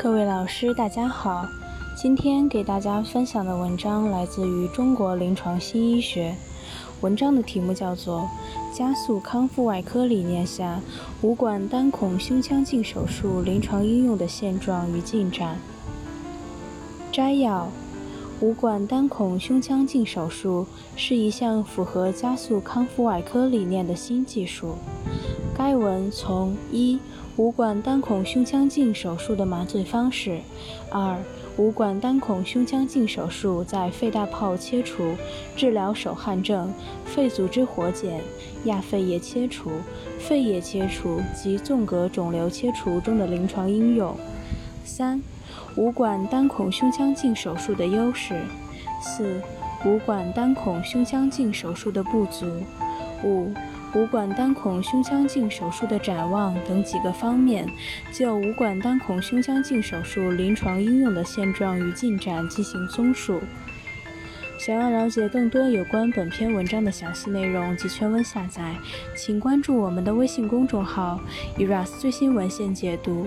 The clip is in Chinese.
各位老师，大家好。今天给大家分享的文章来自于《中国临床新医学》，文章的题目叫做《加速康复外科理念下无管单孔胸腔镜手术临床应用的现状与进展》。摘要：无管单孔胸腔镜手术是一项符合加速康复外科理念的新技术。该文从一。五管单孔胸腔镜手术的麻醉方式。二、五管单孔胸腔镜手术在肺大泡切除、治疗手汗症、肺组织活检、亚肺叶切除、肺叶切除及纵隔肿瘤切除中的临床应用。三、五管单孔胸腔镜手术的优势。四、五管单孔胸腔镜手术的不足。五。五管单孔胸腔镜手术的展望等几个方面，就五管单孔胸腔镜手术临床应用的现状与进展进行综述。想要了解更多有关本篇文章的详细内容及全文下载，请关注我们的微信公众号 “eras 最新文献解读”。